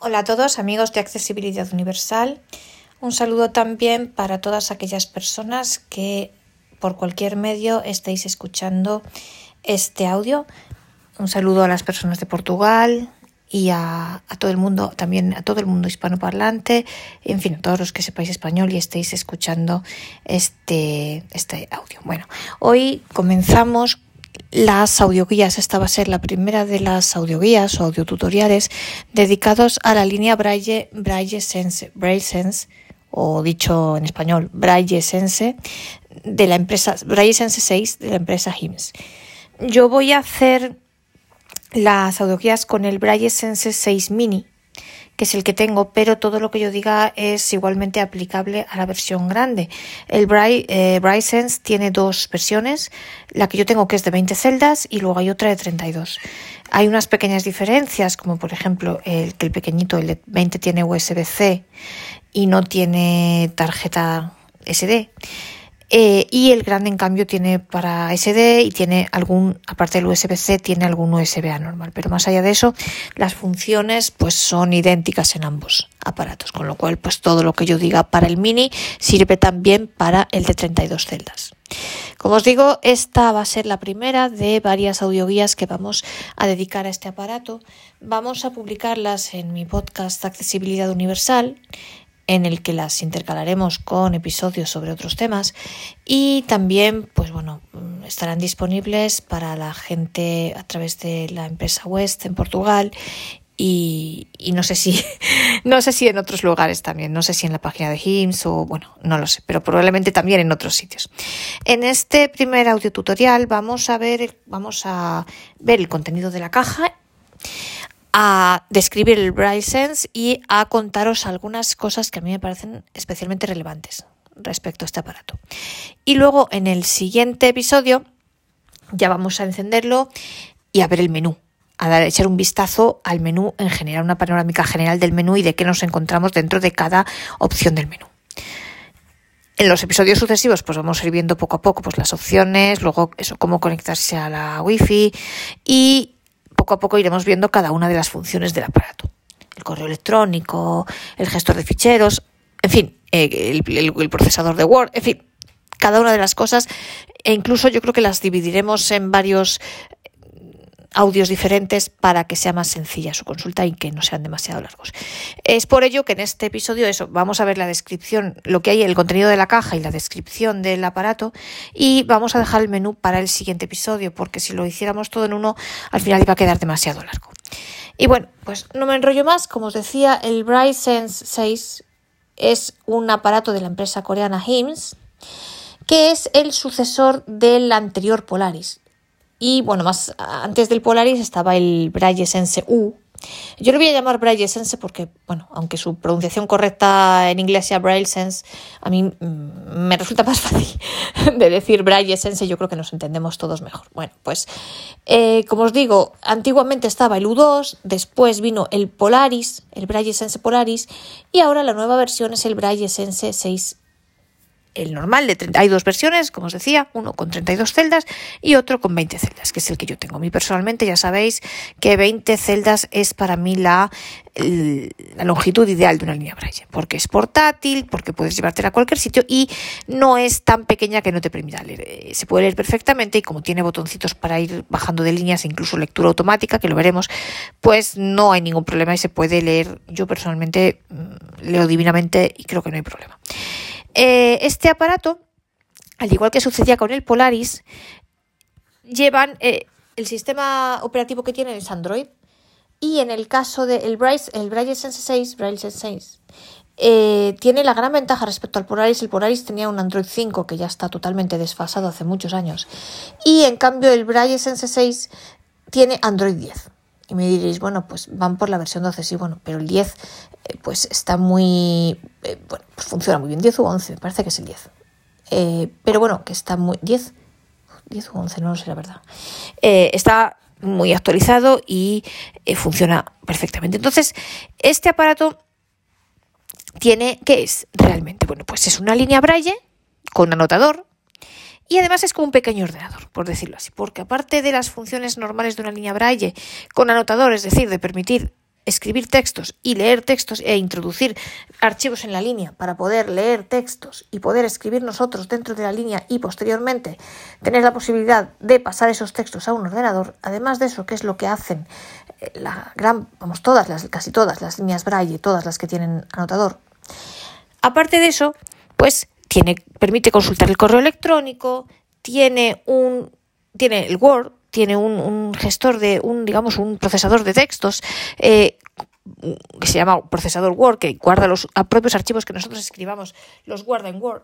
Hola a todos amigos de Accesibilidad Universal. Un saludo también para todas aquellas personas que por cualquier medio estéis escuchando este audio. Un saludo a las personas de Portugal y a, todo el mundo, también a todo el mundo hispanoparlante, en fin, a todos los que sepáis español y estéis escuchando este, este audio. Bueno, hoy comenzamos las audioguías. Esta va a ser la primera de las audioguías o audiotutoriales dedicados a la línea Braille, Sense, Sense, o dicho en español, Braille Sense, de la empresa, Braille Sense 6 de la empresa HIMS. Yo voy a hacer las audioguías con el Braille Sense 6 Mini, que es el que tengo, pero todo lo que yo diga es igualmente aplicable a la versión grande. El Braille, eh, Sense tiene dos versiones, la que yo tengo que es de 20 celdas y luego hay otra de 32. Hay unas pequeñas diferencias, como por ejemplo el que el pequeñito, el de 20 tiene USB-C y no tiene tarjeta SD. Eh, y el grande, en cambio, tiene para SD y tiene algún, aparte del USB-C, tiene algún USB-A normal. Pero más allá de eso, las funciones pues son idénticas en ambos aparatos. Con lo cual, pues todo lo que yo diga para el mini sirve también para el de 32 celdas. Como os digo, esta va a ser la primera de varias audioguías que vamos a dedicar a este aparato. Vamos a publicarlas en mi podcast Accesibilidad Universal en el que las intercalaremos con episodios sobre otros temas. Y también pues bueno estarán disponibles para la gente a través de la empresa West en Portugal y, no sé si no sé si en otros lugares también no sé si en la página de HIMS o bueno no lo sé pero probablemente también en otros sitios. En este primer audio tutorial vamos a ver vamos a ver el contenido de la caja a describir el Braille Sense y a contaros algunas cosas que a mí me parecen especialmente relevantes respecto a este aparato. Y luego en el siguiente episodio ya vamos a encenderlo y a ver el menú, a dar, echar un vistazo al menú en general, una panorámica general del menú y de qué nos encontramos dentro de cada opción del menú. En los episodios sucesivos, pues vamos a ir viendo poco a poco pues, las opciones, luego eso, cómo conectarse a la wifi y poco a poco iremos viendo cada una de las funciones del aparato. El correo electrónico, el gestor de ficheros, en fin, eh, el, procesador de Word, en fin, cada una de las cosas e incluso yo creo que las dividiremos en varios audios diferentes para que sea más sencilla su consulta y que no sean demasiado largos. Es por ello que en este episodio eso, vamos a ver la descripción, lo que hay, el contenido de la caja y la descripción del aparato y vamos a dejar el menú para el siguiente episodio porque si lo hiciéramos todo en uno al final iba a quedar demasiado largo. Y bueno, pues no me enrollo más, como os decía, el Bright Sense 6 es un aparato de la empresa coreana HIMS que es el sucesor del anterior Polaris. Y bueno, más antes del Polaris estaba el Braille Sense U. Yo lo voy a llamar Braille Sense porque, bueno, aunque su pronunciación correcta en inglés sea Braille Sense, a mí mm, me resulta más fácil de decir Braille Sense, yo creo que nos entendemos todos mejor. Bueno, pues eh, como os digo, antiguamente estaba el U2, después vino el Polaris, el Braille Sense Polaris, y ahora la nueva versión es el Braille Sense 6 el normal de 30, hay dos versiones, como os decía, uno con 32 celdas y otro con 20 celdas, que es el que yo tengo. A mí personalmente ya sabéis que 20 celdas es para mí la, la longitud ideal de una línea Braille, porque es portátil, porque puedes llevártela a cualquier sitio y no es tan pequeña que no te permita leer. Eh, se puede leer perfectamente y como tiene botoncitos para ir bajando de líneas, e incluso lectura automática, que lo veremos, pues no hay ningún problema y se puede leer. Yo personalmente mm, leo divinamente y creo que no hay problema. Eh, este aparato, al igual que sucedía con el Polaris, llevan eh, el sistema operativo que tienen es Android y en el caso del de el Braille Sense 6, Braille Sense 6 eh, tiene la gran ventaja respecto al Polaris. El Polaris tenía un Android 5 que ya está totalmente desfasado hace muchos años. Y en cambio el Braille Sense 6 tiene Android 10. Y me diréis, bueno, pues van por la versión 12, sí, bueno, pero el 10 eh, pues está muy, eh, bueno, pues funciona muy bien, 10 u 11, me parece que es el 10. Eh, pero bueno, que está muy, 10, 10 u 11, no lo sé la verdad. está muy actualizado y funciona perfectamente. Entonces, este aparato tiene, ¿qué es realmente? Bueno, pues es una línea braille con anotador, y además es como un pequeño ordenador, por decirlo así, porque aparte de las funciones normales de una línea braille con anotador, es decir, de permitir escribir textos y leer textos e introducir archivos en la línea para poder leer textos y poder escribir nosotros dentro de la línea y posteriormente tener la posibilidad de pasar esos textos a un ordenador, además de eso, que es lo que hacen eh, la gran, vamos, todas las, casi todas las líneas Braille, todas las que tienen anotador. Aparte de eso, pues permite consultar el correo electrónico, tiene un, tiene el Word, tiene un, gestor de un, digamos, un procesador de textos eh, que se llama procesador Word, que guarda los propios archivos que nosotros escribamos, los guarda en Word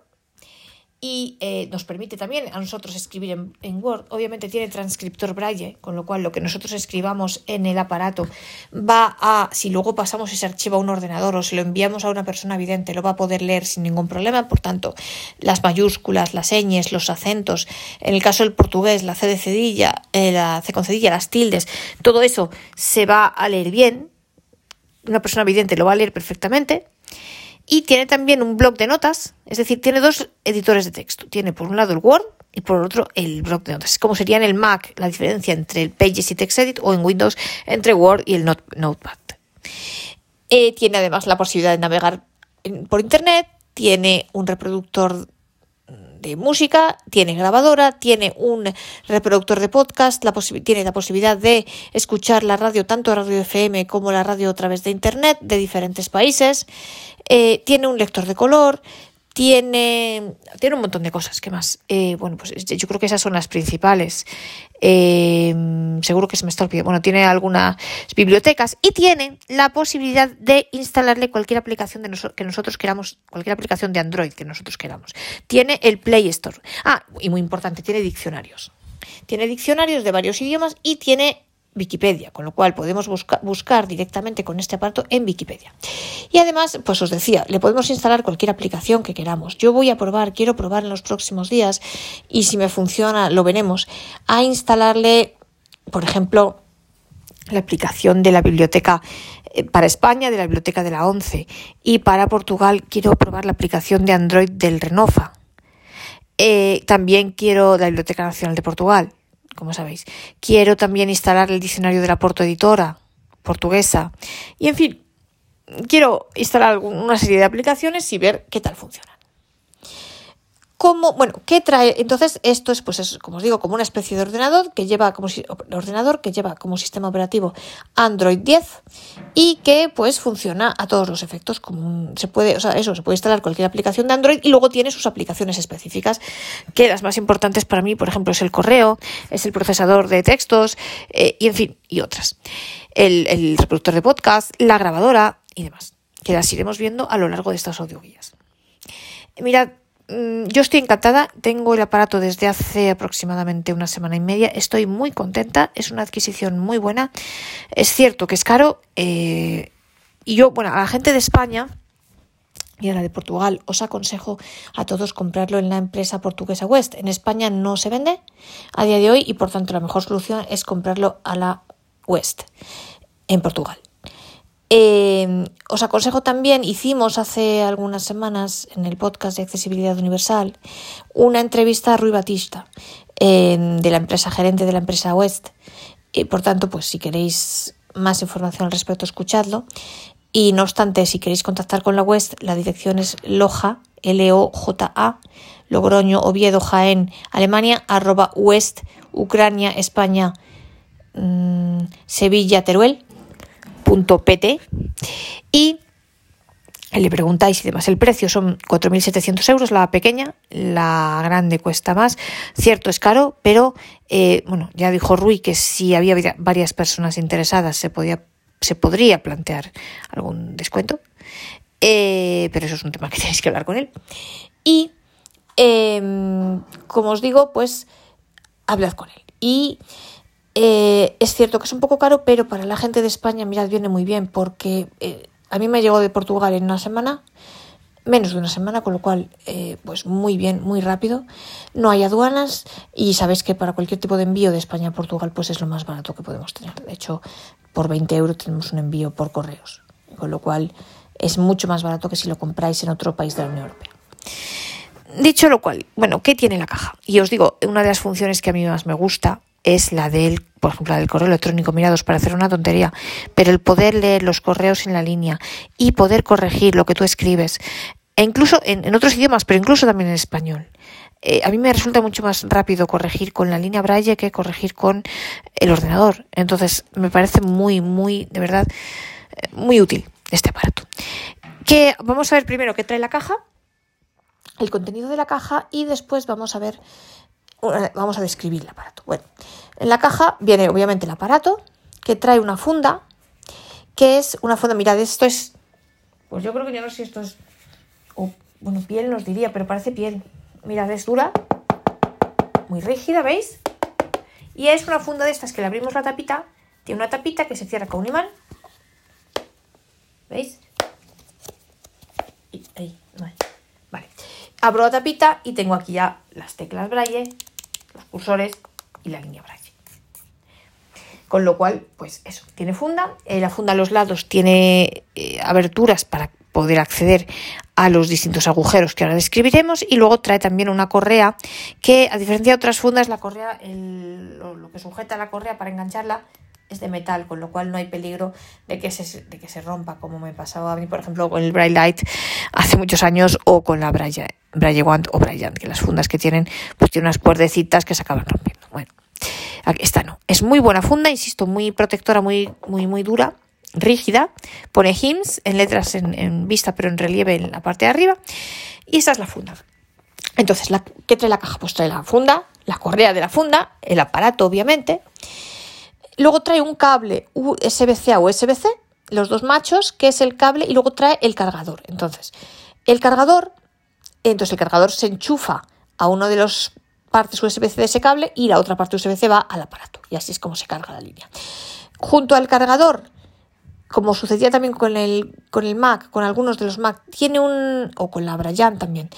y eh, nos permite también a nosotros escribir en, Word. Obviamente tiene transcriptor braille, con lo cual lo que nosotros escribamos en el aparato va a, si luego pasamos ese archivo a un ordenador o se lo enviamos a una persona vidente, lo va a poder leer sin ningún problema. Por tanto, las mayúsculas, las ñes, los acentos, en el caso del portugués, la C de cedilla, eh, la C con cedilla, las tildes, todo eso se va a leer bien. Una persona vidente lo va a leer perfectamente. Y tiene también un blog de notas, es decir, tiene dos editores de texto. Tiene por un lado el Word y por otro el blog de notas. Es como sería en el Mac la diferencia entre el Pages y TextEdit o en Windows entre Word y el Notepad. Eh, tiene además la posibilidad de navegar por Internet, tiene un reproductor de música, tiene grabadora, tiene un reproductor de podcast, tiene la posibilidad de escuchar la radio, tanto radio FM como la radio a través de Internet de diferentes países, eh, tiene un lector de color, tiene, tiene un montón de cosas. ¿Qué más? Eh, bueno, pues yo creo que esas son las principales. Eh, seguro que se me está olvidando. Bueno, tiene algunas bibliotecas y tiene la posibilidad de instalarle cualquier aplicación de que nosotros queramos, cualquier aplicación de Android que nosotros queramos. Tiene el Play Store. Ah, y muy importante, tiene diccionarios. Tiene diccionarios de varios idiomas y tiene Wikipedia, con lo cual podemos buscar directamente con este aparato en Wikipedia. Y además, pues os decía, le podemos instalar cualquier aplicación que queramos. Yo voy a probar, quiero probar en los próximos días y si me funciona, lo veremos, a instalarle, por ejemplo, la aplicación de la biblioteca eh, para España, de la biblioteca de la ONCE, y para Portugal quiero probar la aplicación de Android del Renofa. Eh, también quiero la Biblioteca Nacional de Portugal como sabéis. Quiero también instalar el diccionario de la Porto Editora portuguesa. Y en fin, quiero instalar una serie de aplicaciones y ver qué tal funcionan. ¿Cómo, bueno, ¿qué trae? Entonces, esto es, pues, es, como os digo, como una especie de ordenador que lleva como ordenador que lleva como sistema operativo Android 10 y que pues funciona a todos los efectos. Como se puede, o sea, eso, se puede instalar cualquier aplicación de Android y luego tiene sus aplicaciones específicas, que las más importantes para mí, por ejemplo, es el correo, es el procesador de textos, eh, y en fin, y otras. El, el reproductor de podcast, la grabadora y demás, que las iremos viendo a lo largo de estas audioguías. Mirad, yo estoy encantada, tengo el aparato desde hace aproximadamente una semana y media, estoy muy contenta, es una adquisición muy buena. Es cierto que es caro eh, y yo, bueno, a la gente de España y a la de Portugal os aconsejo a todos comprarlo en la empresa portuguesa West. En España no se vende a día de hoy y por tanto la mejor solución es comprarlo a la West en Portugal. Eh, os aconsejo también, hicimos hace algunas semanas en el podcast de Accesibilidad Universal una entrevista a Rui Batista, eh, de la empresa gerente de la empresa West. y por tanto, pues si queréis más información al respecto, escuchadlo. Y no obstante, si queréis contactar con la West, la dirección es loja, L-O-J-A, Logroño, Oviedo, Jaén, Alemania, arroba West, Ucrania, España, mm, Sevilla, Teruel .pt y le preguntáis y demás. El precio son 4.700 euros la pequeña, la grande cuesta más. Cierto, es caro, pero eh, bueno, ya dijo Rui que si había varias personas interesadas se, podía, se podría plantear algún descuento. Eh, pero eso es un tema que tenéis que hablar con él. Y em, como os digo, pues hablad con él. Y eh, es cierto que es un poco caro, pero para la gente de España, mirad, viene muy bien, porque eh, a mí me llegó de Portugal en una semana, menos de una semana, con lo cual, eh, pues muy bien, muy rápido. No hay aduanas y sabéis que para cualquier tipo de envío de España a Portugal, pues es lo más barato que podemos tener. De hecho, por 20 euros tenemos un envío por correos, con lo cual es mucho más barato que si lo compráis en otro país de la Unión Europea. Dicho lo cual, bueno, ¿qué tiene la caja? Y os digo, una de las funciones que a mí más me gusta es la del, por ejemplo, la del correo electrónico, mirados para hacer una tontería, pero el poder leer los correos en la línea y poder corregir lo que tú escribes, e incluso en, otros idiomas, pero incluso también en español. Eh, a mí me resulta mucho más rápido corregir con la línea braille que corregir con el ordenador. Entonces, me parece muy, muy, de verdad, eh, muy útil este aparato. Que vamos a ver primero qué trae la caja, el contenido de la caja y después vamos a ver, vamos a describir el aparato. Bueno, en la caja viene obviamente el aparato que trae una funda, que es una funda, mirad, esto es, pues yo creo que ya no sé si esto es, bueno, piel nos diría, pero parece piel. Mirad, es dura, muy rígida, ¿veis? Y es una funda de estas que le abrimos la tapita, tiene una tapita que se cierra con un imán, ¿veis? Y ahí, vale. vale. Abro la tapita y tengo aquí ya las teclas braille, los cursores y la línea braille. Con lo cual, pues eso, tiene funda. Eh, la funda a los lados tiene eh, aberturas para poder acceder a los distintos agujeros que ahora describiremos y luego trae también una correa que a diferencia de otras fundas la correa lo, que sujeta la correa para engancharla es de metal con lo cual no hay peligro de que se, de que se rompa como me pasaba a mí por ejemplo con el Bright Light hace muchos años o con la Braille, Wand o Bryant que las fundas que tienen pues tienen unas cuerdecitas que se acaban rompiendo bueno esta no es muy buena funda insisto muy protectora muy muy muy dura rígida, pone HIMS en letras en, vista pero en relieve en la parte de arriba y esa es la funda. Entonces, ¿qué trae la caja? Pues trae la funda, la correa de la funda, el aparato obviamente, luego trae un cable USB-C a USB-C, los dos machos, que es el cable, y luego trae el cargador. Entonces, el cargador, entonces el cargador se enchufa a uno de los partes USB-C de ese cable y la otra parte USB-C va al aparato. Y así es como se carga la línea. Junto al cargador como sucedía también con el, con el Mac, con algunos de los Mac, tiene un, o con la Brian también,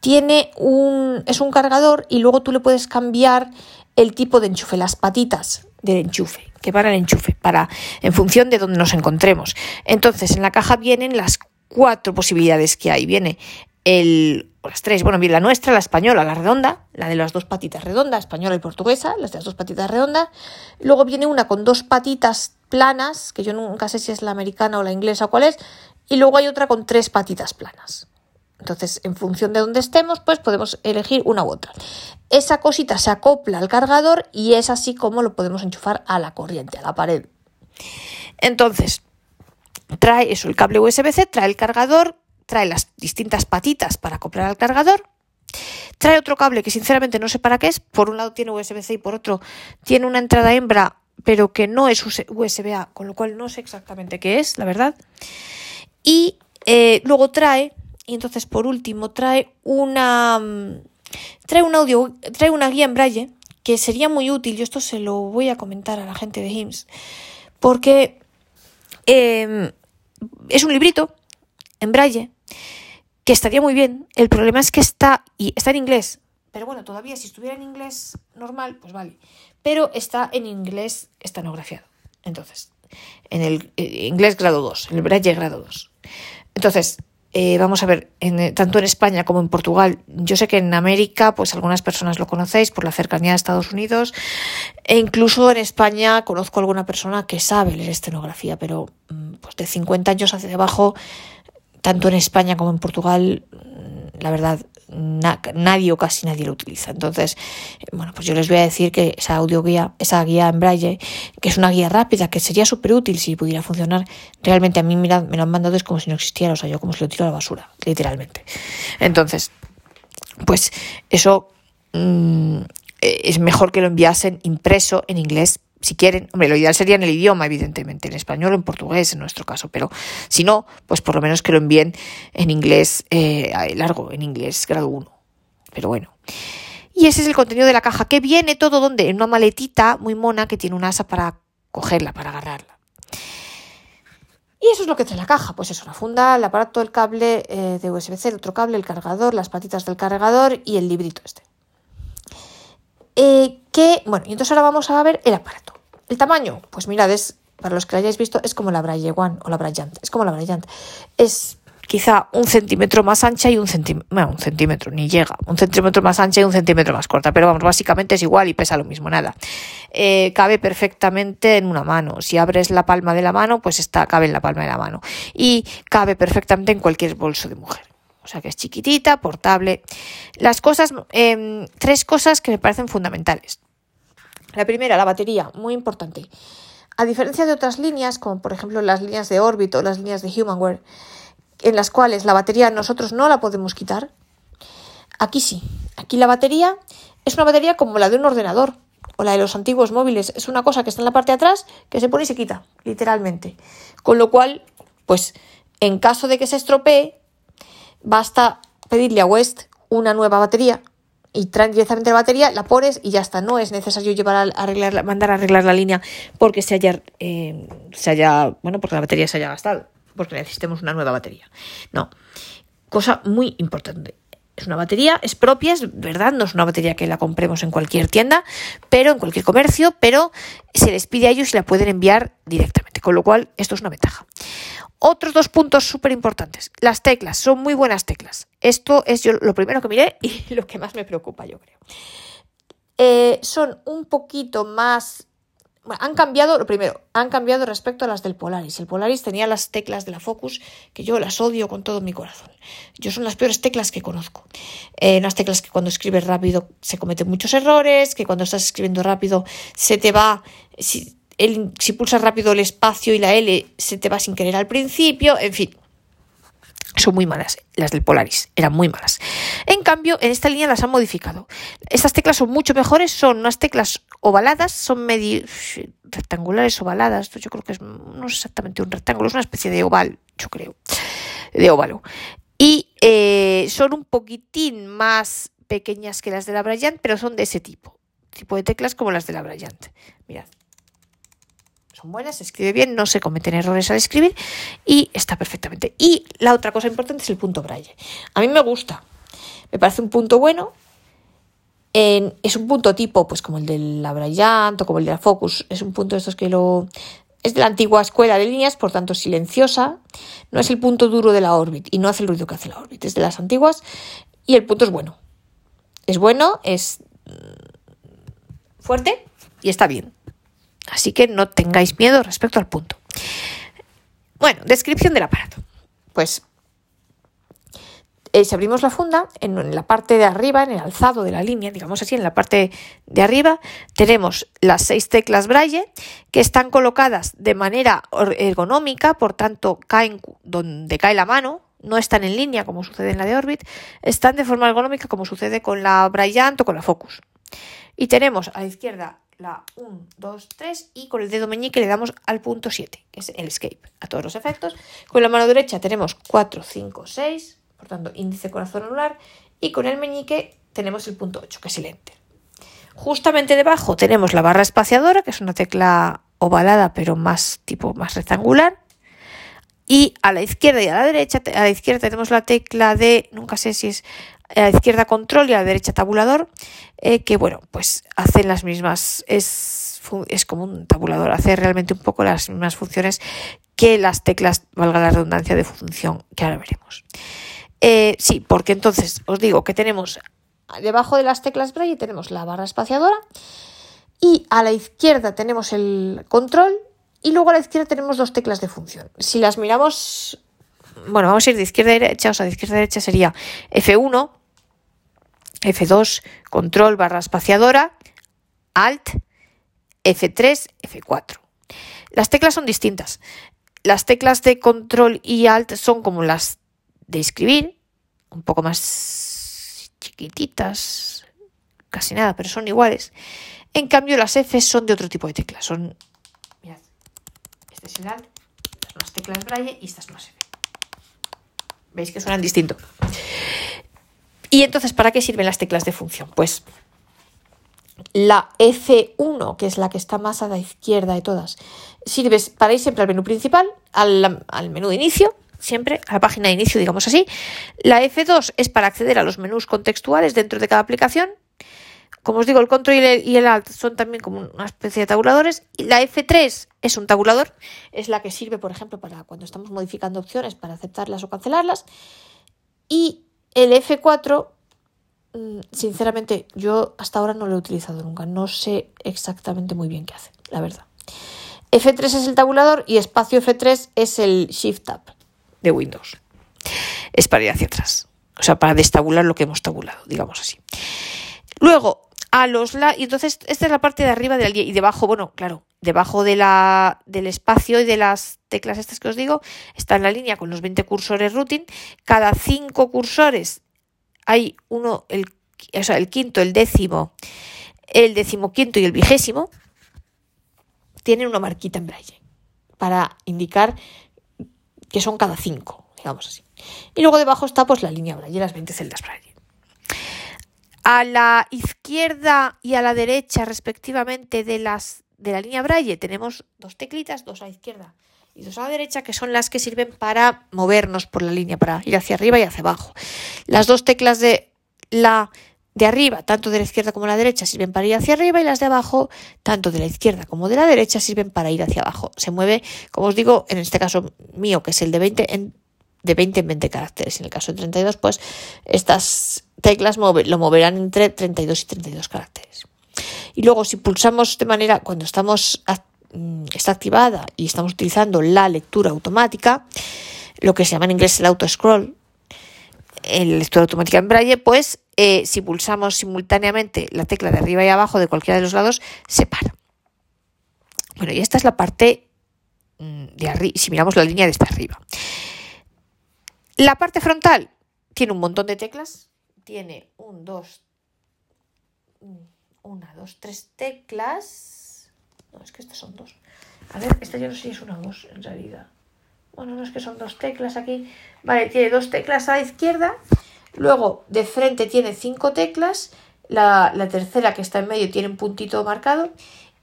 tiene un, es un cargador y luego tú le puedes cambiar el tipo de enchufe, las patitas del enchufe, que van al enchufe, para, en función de donde nos encontremos. Entonces, en la caja vienen las cuatro posibilidades que hay. Viene el, las tres, bueno, viene la nuestra, la española, la redonda, la de las dos patitas redondas, española y portuguesa, las de las dos patitas redondas. Luego viene una con dos patitas planas, que yo nunca sé si es la americana o la inglesa o cuál es, y luego hay otra con tres patitas planas. Entonces, en función de dónde estemos, pues podemos elegir una u otra. Esa cosita se acopla al cargador y es así como lo podemos enchufar a la corriente, a la pared. Entonces, trae eso, el cable USB-C, trae el cargador, trae las distintas patitas para acoplar al cargador, trae otro cable que sinceramente no sé para qué es, por un lado tiene USB-C y por otro tiene una entrada hembra pero que no es USB-A, con lo cual no sé exactamente qué es, la verdad. Y eh, luego trae, y entonces por último, trae una, mm, trae un audio, trae una guía en braille, que sería muy útil, yo esto se lo voy a comentar a la gente de HIMS, porque em, es un librito en braille que estaría muy bien. El problema es que está, y está en inglés, pero bueno, todavía si estuviera en inglés normal, pues vale. Pero está en inglés estanografiado. Entonces, en el eh, inglés grado 2, en el Braille grado 2. Entonces, eh, vamos a ver, en, eh, tanto en España como en Portugal, yo sé que en América, pues algunas personas lo conocéis por la cercanía de Estados Unidos, e incluso en España conozco a alguna persona que sabe leer estenografía, pero mm, pues de 50 años hacia abajo, tanto en España como en Portugal, mm, la verdad, nadie o casi nadie lo utiliza. Entonces, eh, bueno, pues yo les voy a decir que esa audio guía, esa guía en braille, que es una guía rápida, que sería súper útil si pudiera funcionar, realmente a mí me, me lo han mandado es como si no existiera, o sea, yo como si lo tiro a la basura, literalmente. Entonces, pues eso mm, es mejor que lo enviasen impreso en inglés si quieren, hombre, lo ideal sería en el idioma, evidentemente, en español o en portugués en nuestro caso, pero si no, pues por lo menos que lo envíen en inglés eh, largo, en inglés grado 1. Pero bueno. Y ese es el contenido de la caja, que viene todo donde, en una maletita muy mona que tiene un asa para cogerla, para agarrarla. Y eso es lo que trae la caja, pues es una funda, el aparato, el cable eh, de USB-C, el otro cable, el cargador, las patitas del cargador y el librito este. Eh, que, bueno, y entonces ahora vamos a ver el aparato. El tamaño, pues mirad, es, para los que lo hayáis visto, es como la Braille One o la Bryant, es como la Bryant. Es quizá un centímetro más ancha y un centímetro, bueno, un centímetro, ni llega, un centímetro más ancha y un centímetro más corta, pero vamos, básicamente es igual y pesa lo mismo, nada. Eh, cabe perfectamente en una mano. Si abres la palma de la mano, pues está, cabe en la palma de la mano. Y cabe perfectamente en cualquier bolso de mujer. O sea que es chiquitita, portable. Las cosas, em, tres cosas que me parecen fundamentales. La primera, la batería, muy importante. A diferencia de otras líneas, como por ejemplo las líneas de Orbit o las líneas de Humanware, en las cuales la batería nosotros no la podemos quitar, aquí sí. Aquí la batería es una batería como la de un ordenador o la de los antiguos móviles. Es una cosa que está en la parte de atrás que se pone y se quita, literalmente. Con lo cual, pues en caso de que se estropee, basta pedirle a West una nueva batería y traen directamente la batería, la pones y ya está. No es necesario llevar a arreglar, mandar a arreglar la línea porque se haya, eh, se haya, bueno, porque la batería se haya gastado porque necesitemos una nueva batería. No, cosa muy importante. Es una batería, es propia, es verdad, no es una batería que la compremos en cualquier tienda, pero en cualquier comercio, pero se les pide a ellos y la pueden enviar directamente, con lo cual esto es una ventaja. Otros dos puntos súper importantes. Las teclas, son muy buenas teclas. Esto es yo lo primero que miré y lo que más me preocupa, yo creo. Eh, son un poquito más han cambiado, lo primero, han cambiado respecto a las del Polaris. El Polaris tenía las teclas de la Focus, que yo las odio con todo mi corazón. Yo son las peores teclas que conozco. Eh, unas teclas que cuando escribes rápido se cometen muchos errores, que cuando estás escribiendo rápido se te va, si pulsas rápido el espacio y la L se te va sin querer al principio, en fin son muy malas, las del Polaris, eran muy malas. En cambio, en esta línea las han modificado. Estas teclas son mucho mejores, son unas teclas ovaladas, son medio rectangulares ovaladas, yo creo que no es exactamente un rectángulo, es una especie de oval, yo creo, de óvalo. Y eh, son un poquitín más pequeñas que las de la Bryant, pero son de ese tipo, tipo de teclas como las de la Bryant. Mirad, buenas, se escribe bien, no se cometen errores al escribir y está perfectamente. Y la otra cosa importante es el punto braille. A mí me gusta, me parece un punto bueno. es un punto tipo, pues como el de la Bryant o como el de la Focus, es un punto de estos que lo es de la antigua escuela de líneas, por tanto silenciosa, no es el punto duro de la Orbit y no hace el ruido que hace la Orbit, es de las antiguas y el punto es bueno. Es bueno, es mm, fuerte y está bien. Así que no tengáis miedo respecto al punto. Bueno, descripción del aparato. Pues eh, si abrimos la funda, en, la parte de arriba, en el alzado de la línea, digamos así, en la parte de arriba, tenemos las seis teclas Braille que están colocadas de manera ergonómica, por tanto, caen donde cae la mano, no están en línea como sucede en la de Orbit, están de forma ergonómica como sucede con la Bryant o con la Focus. Y tenemos a la izquierda la 1, 2, 3 y con el dedo meñique le damos al punto 7, que es el escape, a todos los efectos. Con la mano derecha tenemos 4, 5, 6, por tanto índice corazón anular, y con el meñique tenemos el punto 8, que es el enter. Justamente debajo tenemos la barra espaciadora, que es una tecla ovalada pero más tipo más rectangular. Y a la izquierda y a la derecha, a la izquierda tenemos la tecla de, nunca sé si es a la izquierda control y a la derecha tabulador, eh, que bueno, pues hacen las mismas, es, es como un tabulador, hace realmente un poco las mismas funciones que las teclas, valga la redundancia, de función, que ahora veremos. Eh, sí, porque entonces os digo que tenemos debajo de las teclas Braille tenemos la barra espaciadora y a la izquierda tenemos el control y luego a la izquierda tenemos dos teclas de función. Si las miramos, bueno, vamos a ir de izquierda a derecha, o sea, de izquierda a derecha sería F1, F2, control barra espaciadora, Alt, F3, F4. Las teclas son distintas. Las teclas de control y Alt son como las de escribir, un poco más chiquititas, casi nada, pero son iguales. En cambio, las F son de otro tipo de teclas. Son, mirad, este es el Alt, estas son las teclas Braille y estas son las F. ¿Veis que suenan distinto? Y entonces, ¿para qué sirven las teclas de función? Pues la F1, que es la que está más a la izquierda de todas, sirve para ir siempre al menú principal, al, al, menú de inicio, siempre a la página de inicio, digamos así. La F2 es para acceder a los menús contextuales dentro de cada aplicación. como os digo, el control y el, alt son también como una especie de tabuladores. Y la F3 es un tabulador, es la que sirve, por ejemplo, para cuando estamos modificando opciones para aceptarlas o cancelarlas. Y el F4, mm, sinceramente, yo hasta ahora no lo he utilizado nunca. No sé exactamente muy bien qué hace, la verdad. F3 es el tabulador y espacio F3 es el Shift Tab de Windows. Es para ir hacia atrás. O sea, para destabular lo que hemos tabulado, digamos así. Luego, a los lados, y entonces esta es la parte de arriba de la y debajo, bueno, claro, debajo del espacio y de las teclas estas que os digo, está la línea con los 20 cursores routing. Cada 5 cursores hay uno, el, o sea, el quinto, el décimo, el decimoquinto y el vigésimo, tienen una marquita en braille para indicar que son cada 5, digamos así. Y luego debajo está pues la línea braille, las 20 celdas braille. A la izquierda y a la derecha, respectivamente, de, las, de la línea Braille, tenemos dos teclitas, dos a la izquierda y dos a la derecha, que son las que sirven para movernos por la línea, para ir hacia arriba y hacia abajo. Las dos teclas de la de arriba, tanto de la izquierda como de la derecha, sirven para ir hacia arriba y las de abajo, tanto de la izquierda como de la derecha, sirven para ir hacia abajo. Se mueve, como os digo, en este caso mío, que es el de 20, en, de 20 en 20 caracteres. En el caso de 32, pues estas teclas lo moverán entre 32 y 32 caracteres. Y luego si pulsamos de manera, cuando estamos mm, está activada y estamos utilizando la lectura automática, lo que se llama en inglés el auto scroll, la lectura automática en braille, pues eh, si pulsamos simultáneamente la tecla de arriba y abajo de cualquiera de los lados, se para. Bueno, y esta es la parte mm, de arriba, si miramos la línea de esta arriba. La parte frontal tiene un montón de teclas, tiene un, dos, una, dos, tres teclas. No, es que estas son dos. A ver, esta yo no sé si es una o dos en realidad. Bueno, no es que son dos teclas aquí. Vale, tiene dos teclas a la izquierda. Luego, de frente tiene cinco teclas. La, la tercera que está en medio tiene un puntito marcado.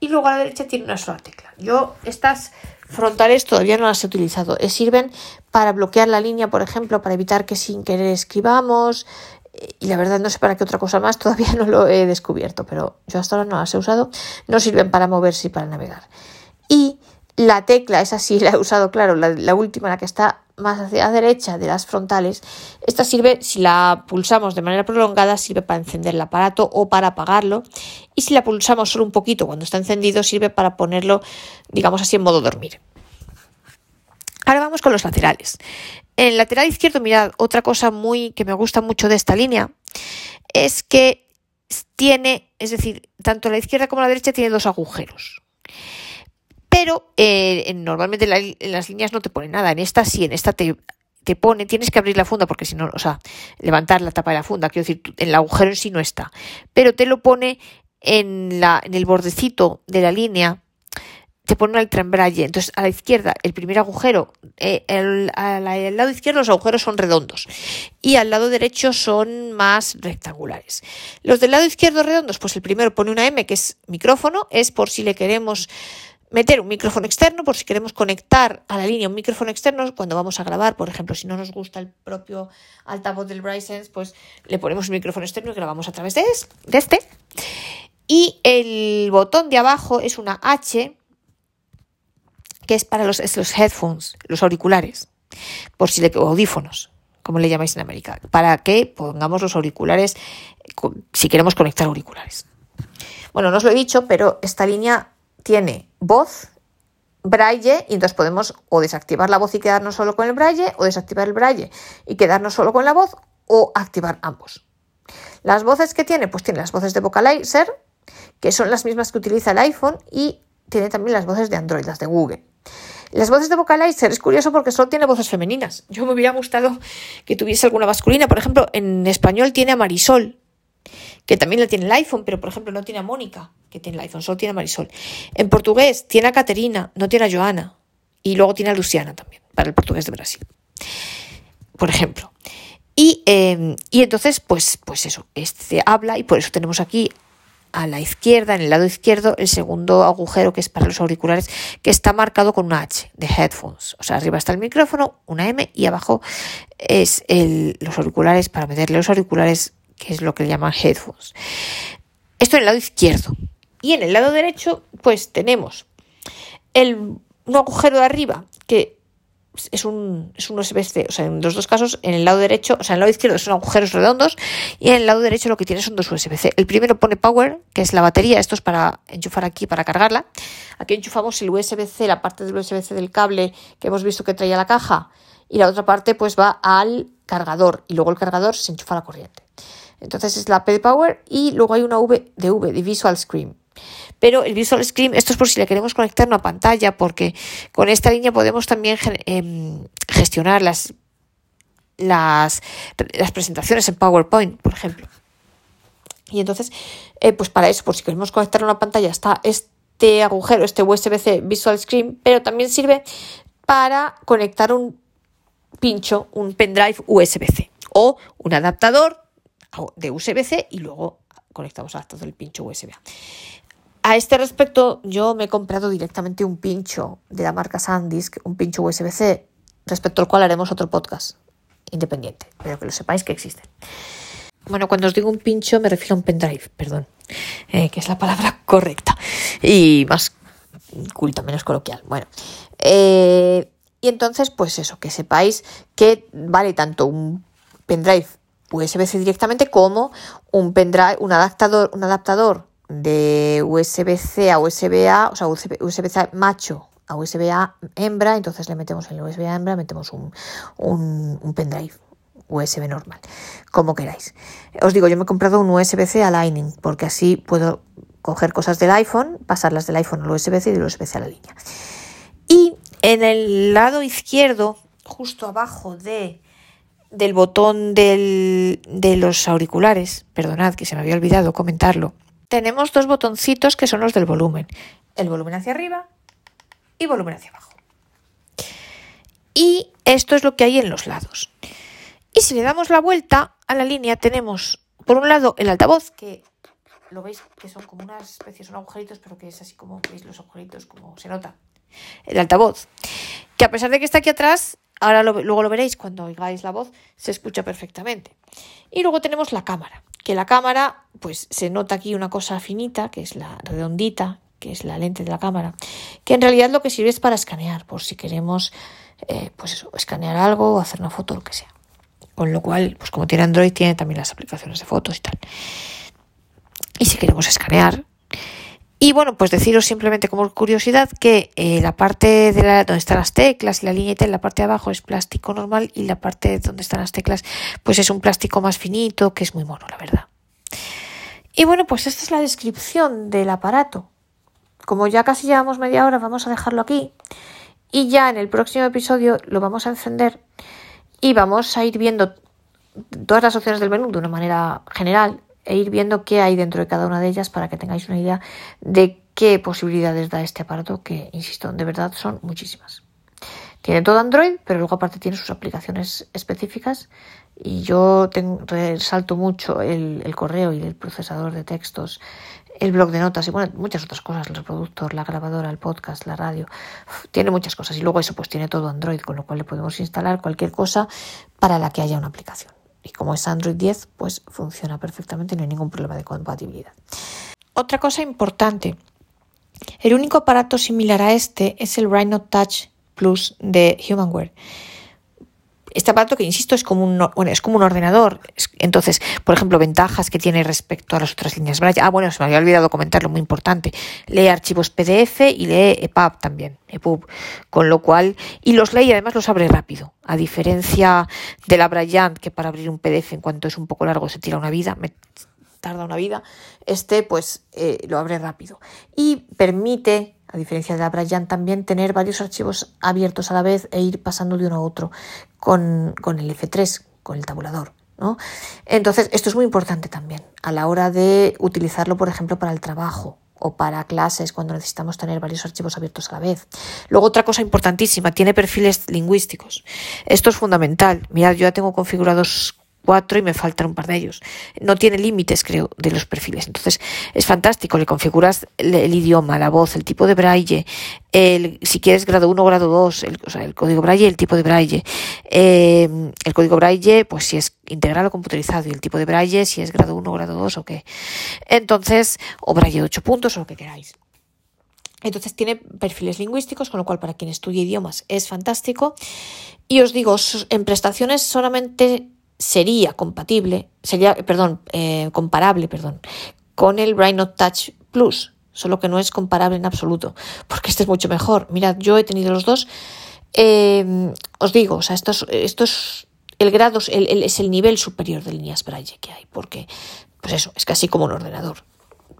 Y luego a la derecha tiene una sola tecla. Yo estas frontales todavía no las he utilizado. Eh, sirven para bloquear la línea, por ejemplo, para evitar que sin querer escribamos, y la verdad no sé para qué otra cosa más, todavía no lo he descubierto, pero yo hasta ahora no las he usado, no sirven para moverse y para navegar. Y la tecla, esa sí la he usado, claro, la, última, la que está más hacia la derecha de las frontales, esta sirve, si la pulsamos de manera prolongada, sirve para encender el aparato o para apagarlo. Y si la pulsamos solo un poquito cuando está encendido, sirve para ponerlo, digamos así, en modo dormir. Ahora vamos con los laterales. En el lateral izquierdo, mirad, otra cosa muy que me gusta mucho de esta línea es que tiene, es decir, tanto la izquierda como la derecha tiene dos agujeros. Pero eh, normalmente en, las líneas no te pone nada. En esta sí, en esta te, te pone, tienes que abrir la funda porque si no, o sea, levantar la tapa de la funda, quiero decir, el agujero en sí no está. Pero te lo pone en, la, en el bordecito de la línea se pone el braille. Entonces, a la izquierda, el primer agujero, eh, el, al, lado izquierdo los agujeros son redondos y al lado derecho son más rectangulares. Los del lado izquierdo redondos, pues el primero pone una M, que es micrófono, es por si le queremos meter un micrófono externo, por si queremos conectar a la línea un micrófono externo cuando vamos a grabar, por ejemplo, si no nos gusta el propio altavoz del Brysense, pues le ponemos un micrófono externo y grabamos a través de este. Y el botón de abajo es una H que es para los, los headphones, los auriculares, por si le audífonos, como le llamáis en América, para que pongamos los auriculares si queremos conectar auriculares. Bueno, no os lo he dicho, pero esta línea tiene voz, braille, y entonces podemos o desactivar la voz y quedarnos solo con el braille, o desactivar el braille y quedarnos solo con la voz, o activar ambos. Las voces que tiene, pues tiene las voces de Vocalizer, que son las mismas que utiliza el iPhone, y tiene también las voces de Android, las de Google. Las voces de Vocalizer es curioso porque solo tiene voces femeninas. Yo me hubiera gustado que tuviese alguna masculina. Por ejemplo, en español tiene a Marisol, que también la tiene el iPhone, pero por ejemplo no tiene a Mónica, que tiene el iPhone, solo tiene a Marisol. En portugués tiene a Caterina, no tiene a Joana. Y luego tiene a Luciana también, para el portugués de Brasil. Por ejemplo. Y, eh, y entonces, pues, pues eso, este habla y por eso tenemos aquí a la izquierda, en el lado izquierdo, el segundo agujero que es para los auriculares, que está marcado con una H de headphones. O sea, arriba está el micrófono, una M y abajo es el, los auriculares para meterle los auriculares, que es lo que le llaman headphones. Esto en el lado izquierdo. Y en el lado derecho, pues tenemos el, un agujero de arriba que es un, es un USB-C. O sea, en los dos casos, en el lado derecho, o sea, en el lado izquierdo son agujeros redondos y en el lado derecho lo que tiene son dos USB-C. El primero pone Power, que es la batería. Esto es para enchufar aquí, para cargarla. Aquí enchufamos el USB-C, la parte del USB-C del cable que hemos visto que traía la caja. Y la otra parte, pues va al cargador. Y luego el cargador se enchufa a la corriente. Entonces es la P de Power y luego hay una V de V, de Visual Screen. Pero el Visual Screen, esto es por si le queremos conectar una pantalla, porque con esta línea podemos también em, gestionar las, las, presentaciones en PowerPoint, por ejemplo. Y entonces, eh, pues para eso, por si queremos conectar una pantalla, está este agujero, este USB-C Visual Screen, pero también sirve para conectar un pincho, un pendrive USB-C o un adaptador de USB-C y luego conectamos al adaptador del pincho USB. A este respecto, yo me he comprado directamente un pincho de la marca SanDisk, un pincho USB-C, respecto al cual haremos otro podcast independiente, pero que lo sepáis que existen. Bueno, cuando os digo un pincho me refiero a un pendrive, perdón, eh, que es la palabra correcta y más culta, menos coloquial. Bueno, eh, y entonces, pues eso, que sepáis que vale tanto un pendrive USB-C directamente como un pendrive, un adaptador, un adaptador de USB-C a USB-A, o sea, USB-C macho a USB-A hembra, entonces le metemos en el USB-A hembra, metemos un, un, pendrive USB normal, como queráis. Os digo, yo me he comprado un USB-C a Lightning, porque así puedo coger cosas del iPhone, pasarlas del iPhone al USB-C y del USB-C a la línea. Y en el lado izquierdo, justo abajo de, del botón de los auriculares, perdonad que se me había olvidado comentarlo, tenemos dos botoncitos que son los del volumen. El volumen hacia arriba y volumen hacia abajo. Y esto es lo que hay en los lados. Y si le damos la vuelta a la línea, tenemos por un lado el altavoz, que lo veis que son como unas especies, son agujeritos, pero que es así como veis los agujeritos, como se nota. El altavoz, que a pesar de que está aquí atrás, ahora luego lo veréis cuando oigáis la voz, se escucha perfectamente. Y luego tenemos la cámara, que la cámara, pues se nota aquí una cosa finita, que es la redondita, que es la lente de la cámara, que en realidad lo que sirve es para escanear, por si queremos, eh, pues eso, escanear algo o hacer una foto, lo que sea. Con lo cual, pues como tiene Android, tiene también las aplicaciones de fotos y tal. Y si queremos escanear, y bueno, pues deciros simplemente como curiosidad que eh, la parte de la, donde están las teclas y la línea en la parte de abajo es plástico normal y la parte donde están las teclas pues es un plástico más finito que es muy mono, la verdad. Y bueno, pues esta es la descripción del aparato. Como ya casi llevamos media hora, vamos a dejarlo aquí. Y ya en el próximo episodio lo vamos a encender y vamos a ir viendo todas las opciones del menú de una manera general e ir viendo qué hay dentro de cada una de ellas para que tengáis una idea de qué posibilidades da este aparato, que, insisto, de verdad son muchísimas. Tiene todo Android, pero luego aparte tiene sus aplicaciones específicas y yo resalto mucho el, correo y el procesador de textos, el blog de notas y bueno, muchas otras cosas, el reproductor, la grabadora, el podcast, la radio, tiene muchas cosas y luego eso pues tiene todo Android, con lo cual le podemos instalar cualquier cosa para la que haya una aplicación. Y como es Android 10, pues funciona perfectamente, no hay ningún problema de compatibilidad. Otra cosa importante, el único aparato similar a este es el Rhino Touch Plus de Humanware. Este aparato que, insisto, es como un, bueno, es como un ordenador. Entonces, por ejemplo, ventajas que tiene respecto a las otras líneas Braille. Ah, bueno, se me había olvidado comentarlo, muy importante. Lee archivos PDF y lee EPUB también, EPUB. Con lo cual, y los lee y además los abre rápido. A diferencia de la Braille, que para abrir un PDF en cuanto es un poco largo se tira una vida, me tarda una vida. Este, pues, eh, lo abre rápido. Y permite a diferencia de Braille, también tener varios archivos abiertos a la vez e ir pasando de uno a otro con, el F3, con el tabulador. ¿no? Entonces, esto es muy importante también a la hora de utilizarlo, por ejemplo, para el trabajo o para clases cuando necesitamos tener varios archivos abiertos a la vez. Luego otra cosa importantísima, tiene perfiles lingüísticos. Esto es fundamental. Mirad, yo ya tengo configurados cuatro y me faltan un par de ellos. No tiene límites, creo, de los perfiles. Entonces, es fantástico. Le configuras el, idioma, la voz, el tipo de braille, el, si quieres grado 1 grado 2, el, o sea, el código braille el tipo de braille. Eh, el código braille, pues si es integral o computerizado, y el tipo de braille, si es grado 1 grado 2 o qué. Entonces, o braille de 8 puntos o lo que queráis. Entonces tiene perfiles lingüísticos, con lo cual para quien estudie idiomas es fantástico. Y os digo, en prestaciones solamente sería compatible, sería, perdón, eh, comparable, perdón, con el Rhino Touch Plus, solo que no es comparable en absoluto, porque este es mucho mejor. Mirad, yo he tenido los dos. Eh, os digo, o sea, esto es, el grado, es el nivel superior de líneas Braille que hay, porque, pues eso, es casi como un ordenador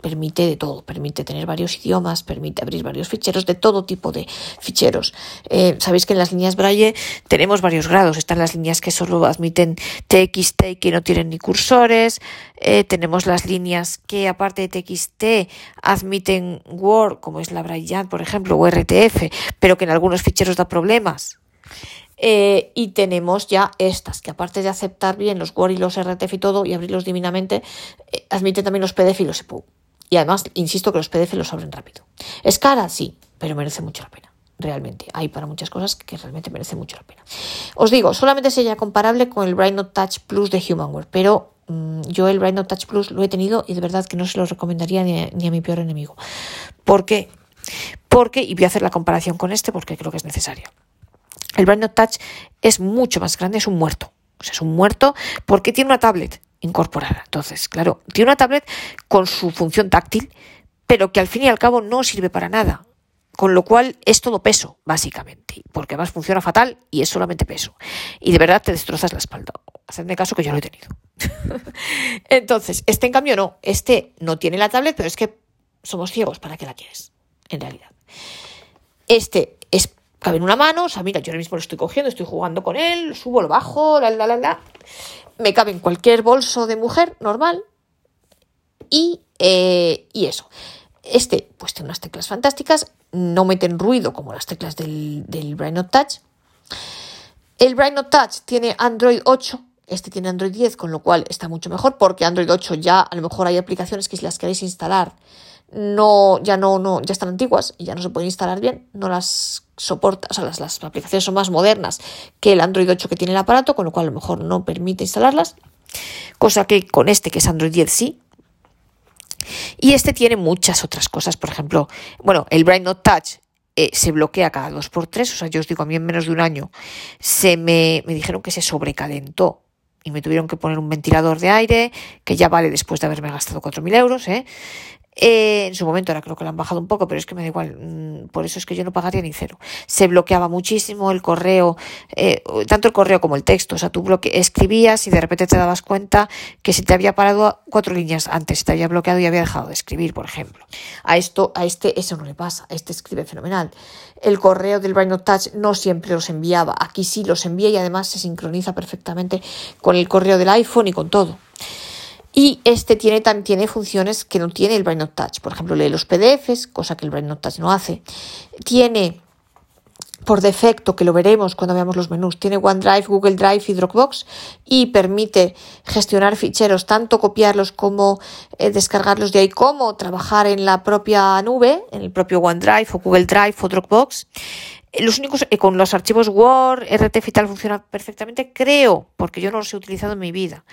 permite de todo, permite tener varios idiomas, permite abrir varios ficheros, de todo tipo de ficheros. Eh, Sabéis que en las líneas Braille tenemos varios grados, están las líneas que solo admiten TXT y que no tienen ni cursores, eh, tenemos las líneas que aparte de TXT admiten Word, como es la Braille, por ejemplo, o RTF, pero que en algunos ficheros da problemas. Eh, y tenemos ya estas, que aparte de aceptar bien los Word y los RTF y todo, y abrirlos divinamente, admiten también los PDF y los EPUB. Y además, insisto que los PDF los abren rápido. ¿Es cara? Sí, pero merece mucho la pena. Realmente. Hay para muchas cosas que realmente merece mucho la pena. Os digo, solamente sería comparable con el Bright Note Touch Plus de Humanware, pero mm, yo el Bright Note Touch Plus lo he tenido y de verdad que no se lo recomendaría ni a, mi peor enemigo. ¿Por qué? Porque, y voy a hacer la comparación con este porque creo que es necesario. El Bright Note Touch es mucho más grande, es un muerto. O sea, es un muerto porque tiene una tablet incorporada. Entonces, claro, tiene una tablet con su función táctil, pero que al fin y al cabo no sirve para nada. Con lo cual es todo peso, básicamente, porque además funciona fatal y es solamente peso. Y de verdad te destrozas la espalda. Hacedme caso que yo lo he tenido. Entonces, este en cambio no, este no tiene la tablet, pero es que somos ciegos, ¿para qué la quieres? En realidad. Este es cabe en una mano, o sea, mira, yo ahora mismo lo estoy cogiendo, estoy jugando con él, subo, lo bajo, la, la, la, la me cabe en cualquier bolso de mujer normal y, eh, y eso. Este pues tiene unas teclas fantásticas, no meten ruido como las teclas del, del Brain Touch. El Brain Touch tiene Android 8, este tiene Android 10, con lo cual está mucho mejor porque Android 8 ya a lo mejor hay aplicaciones que si las queréis instalar no, ya no, no, ya están antiguas y ya no se pueden instalar bien, no las soporta, o sea, las, las aplicaciones son más modernas que el Android 8 que tiene el aparato, con lo cual a lo mejor no permite instalarlas, cosa que con este que es Android 10 sí. Y este tiene muchas otras cosas, por ejemplo, bueno, el Bright Note Touch eh, se bloquea cada 2x3, o sea, yo os digo, a mí en menos de un año se me, me dijeron que se sobrecalentó y me tuvieron que poner un ventilador de aire, que ya vale después de haberme gastado 4.000 euros, ¿eh? Eh, en su momento ahora creo que lo han bajado un poco, pero es que me da igual. Mm, por eso es que yo no pagaría ni cero. Se bloqueaba muchísimo el correo, eh, tanto el correo como el texto. O sea, tú bloque escribías y de repente te dabas cuenta que se te había parado cuatro líneas antes, se te había bloqueado y había dejado de escribir, por ejemplo. A esto, a este, eso no le pasa. A este escribe fenomenal. El correo del Brain Touch no siempre los enviaba. Aquí sí los envía y además se sincroniza perfectamente con el correo del iPhone y con todo. Y este tiene, tiene funciones que no tiene el Brain Touch. Por ejemplo, lee los PDFs, cosa que el Brain Touch no hace. Tiene por defecto, que lo veremos cuando veamos los menús, tiene OneDrive, Google Drive y Dropbox y permite gestionar ficheros, tanto copiarlos como eh, descargarlos de ahí, como trabajar en la propia nube, en el propio OneDrive o Google Drive o Dropbox. Los únicos, eh, con los archivos Word, RTF y tal funciona perfectamente, creo, porque yo no los he utilizado en mi vida,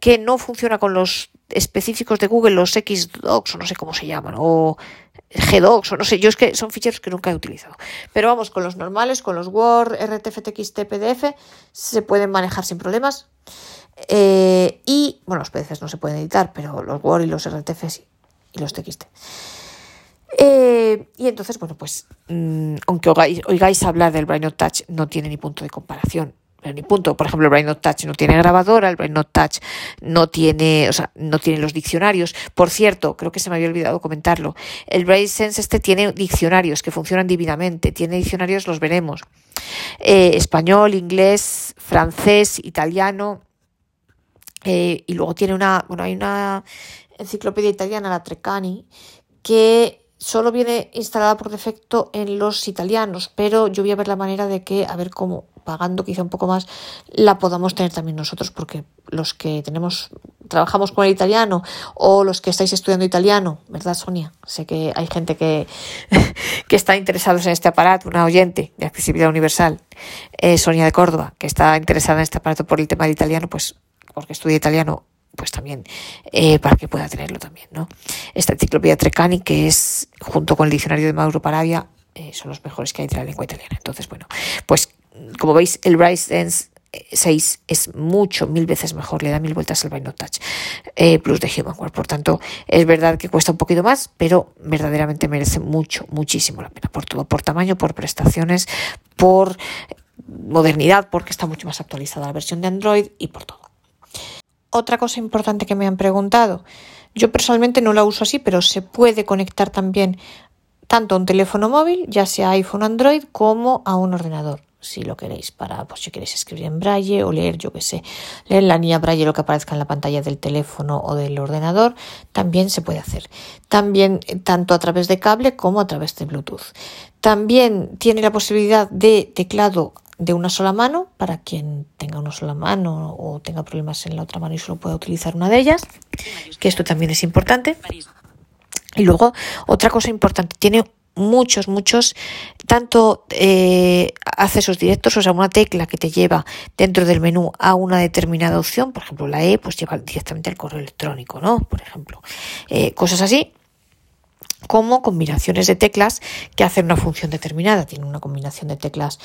que no funciona con los específicos de Google, los Xdocs o no sé cómo se llaman, o Gdocs o no sé, yo es que son ficheros que nunca he utilizado. Pero vamos, con los normales, con los Word, RTF, TXT, PDF, se pueden manejar sin problemas. Eh, y, bueno, los PDFs no se pueden editar, pero los Word y los RTF sí, y los TXT. Eh, y entonces, bueno, pues mm, aunque oigáis, hablar del Brain Touch, no tiene ni punto de comparación. Ni punto. Por ejemplo, el Brain Touch no tiene grabadora, el Brain Touch no tiene, o sea, no tiene los diccionarios. Por cierto, creo que se me había olvidado comentarlo. El Brain Sense este tiene diccionarios que funcionan divinamente. Tiene diccionarios, los veremos. Eh, español, inglés, francés, italiano. Eh, y luego tiene una, bueno, hay una enciclopedia italiana, la Treccani, que solo viene instalada por defecto en los italianos, pero yo voy a ver la manera de que, a ver cómo pagando quizá un poco más, la podamos tener también nosotros, porque los que tenemos, trabajamos con el italiano o los que estáis estudiando italiano, ¿verdad, Sonia? Sé que hay gente que, que está interesados en este aparato, una oyente de accesibilidad universal, eh, Sonia de Córdoba, que está interesada en este aparato por el tema de italiano, pues porque estudia italiano pues también eh, para que pueda tenerlo también, ¿no? Esta enciclopedia Trecani, que es, junto con el diccionario de Mauro Paravia, eh, son los mejores que hay de la lengua italiana. Entonces, bueno, pues como veis, el Rise Sense 6 es mucho, mil veces mejor, le da mil vueltas al By Touch eh, Plus de Humanware. Por tanto, es verdad que cuesta un poquito más, pero verdaderamente merece mucho, muchísimo la pena por todo, por tamaño, por prestaciones, por modernidad, porque está mucho más actualizada la versión de Android y por todo. Otra cosa importante que me han preguntado, yo personalmente no la uso así, pero se puede conectar también tanto a un teléfono móvil, ya sea iPhone Android, como a un ordenador, si lo queréis, para, pues si queréis escribir en braille o leer, yo qué sé, leer la línea braille lo que aparezca en la pantalla del teléfono o del ordenador, también se puede hacer. También eh, tanto a través de cable como a través de Bluetooth. También tiene la posibilidad de teclado de una sola mano para quien tenga una sola mano o tenga problemas en la otra mano y solo pueda utilizar una de ellas, que esto también es importante. Y luego, otra cosa importante, tiene muchos, muchos, tanto eh, accesos directos, o sea, una tecla que te lleva dentro del menú a una determinada opción, por ejemplo, la E, pues lleva directamente al correo electrónico, ¿no? Por ejemplo, eh, cosas así como combinaciones de teclas que hacen una función determinada. Tiene una combinación de teclas,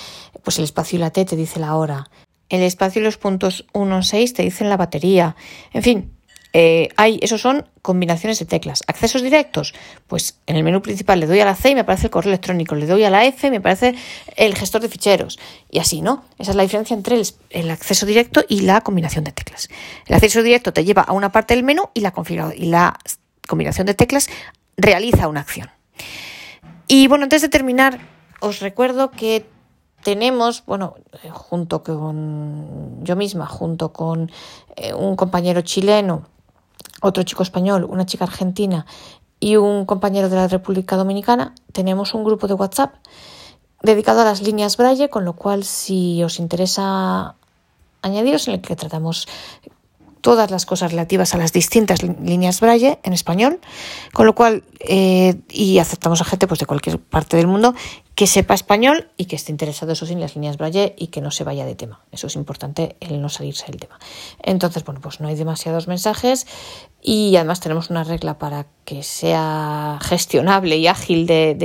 pues el espacio y la T te dice la hora, el espacio y los puntos 1, 6 te dicen la batería, en fin. Eh, hay, esos son combinaciones de teclas. Accesos directos, pues en el menú principal le doy a la C y me aparece el correo electrónico, le doy a la F y me aparece el gestor de ficheros. Y así, ¿no? Esa es la diferencia entre el, acceso directo y la combinación de teclas. El acceso directo te lleva a una parte del menú y la, y la combinación de teclas realiza una acción. Y bueno, antes de terminar, os recuerdo que tenemos, bueno, eh, junto con yo misma, junto con eh, un compañero chileno, otro chico español, una chica argentina y un compañero de la República Dominicana, tenemos un grupo de WhatsApp dedicado a las líneas Braille, con lo cual si os interesa añadiros en el que tratamos todas las cosas relativas a las distintas líneas Braille en español, con lo cual, eh, y aceptamos a gente pues, de cualquier parte del mundo que sepa español y que esté interesado eso en las líneas Braille y que no se vaya de tema. Eso es importante, el no salirse del tema. Entonces, bueno, pues no hay demasiados mensajes y además tenemos una regla para que sea gestionable y ágil de,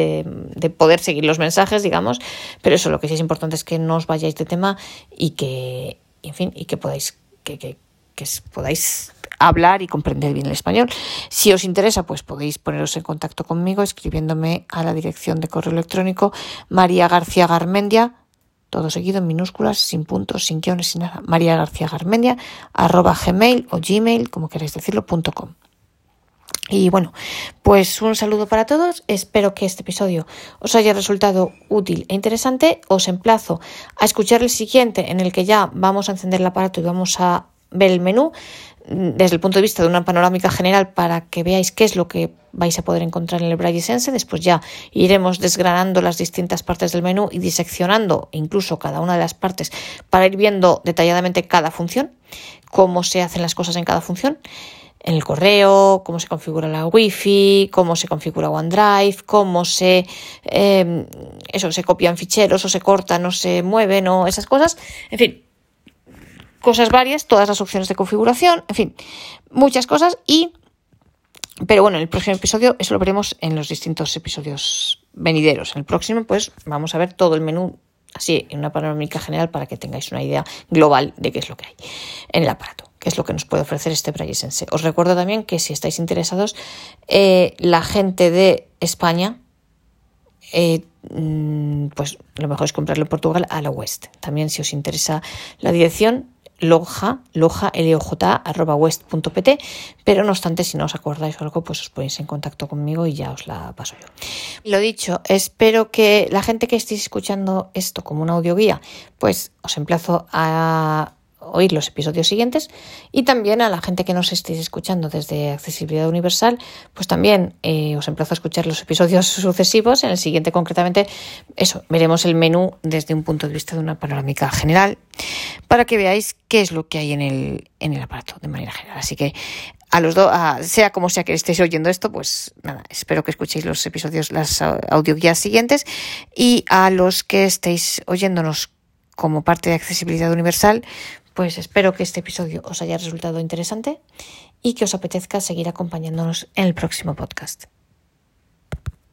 de poder seguir los mensajes, digamos, pero eso lo que sí es importante es que no os vayáis de tema y que, en fin, y que podáis que, que podáis hablar y comprender bien el español. Si os interesa, pues podéis poneros en contacto conmigo escribiéndome a la dirección de correo electrónico María García Garmendia, todo seguido en minúsculas, sin puntos, sin guiones, sin nada. María García Garmendia, arroba gmail o gmail, como queráis decirlo, punto com. Y bueno, pues un saludo para todos. Espero que este episodio os haya resultado útil e interesante. Os emplazo a escuchar el siguiente en el que ya vamos a encender el aparato y vamos a ver el menú mm, desde el punto de vista de una panorámica general para que veáis qué es lo que vais a poder encontrar en el Braille Sense. Después ya iremos desgranando las distintas partes del menú y diseccionando incluso cada una de las partes para ir viendo detalladamente cada función, cómo se hacen las cosas en cada función. En el correo, cómo se configura la Wi-Fi, cómo se configura OneDrive, cómo se, eh, se copian ficheros o se cortan o se mueven o esas cosas. En fin, cosas varias, todas las opciones de configuración, en fin, muchas cosas y... Pero bueno, en el próximo episodio eso lo veremos en los distintos episodios venideros. En el próximo pues vamos a ver todo el menú así en una panorámica general para que tengáis una idea global de qué es lo que hay en el aparato, qué es lo que nos puede ofrecer este Braille Sense. Os recuerdo también que si estáis interesados, eh, la gente de España eh, mm, pues lo mejor es comprarlo en Portugal a la West. También si os interesa la dirección, loja, loja, l arroba west.pt, pero no obstante, si no os acordáis o algo, pues os ponéis en contacto conmigo y ya os la paso yo. Lo dicho, espero que la gente que estéis escuchando esto como una audioguía, pues os emplazo a oír los episodios siguientes y también a la gente que nos estéis escuchando desde Accesibilidad Universal, pues también eh, os emplazo a escuchar los episodios sucesivos. En el siguiente, concretamente, eso, veremos el menú desde un punto de vista de una panorámica general para que veáis qué es lo que hay en el, en el aparato de manera general. Así que a los dos, sea como sea que estéis oyendo esto, pues nada, espero que escuchéis los episodios, las audioguías siguientes y a los que estéis oyéndonos como parte de accesibilidad universal, pues espero que este episodio os haya resultado interesante y que os apetezca seguir acompañándonos en el próximo podcast.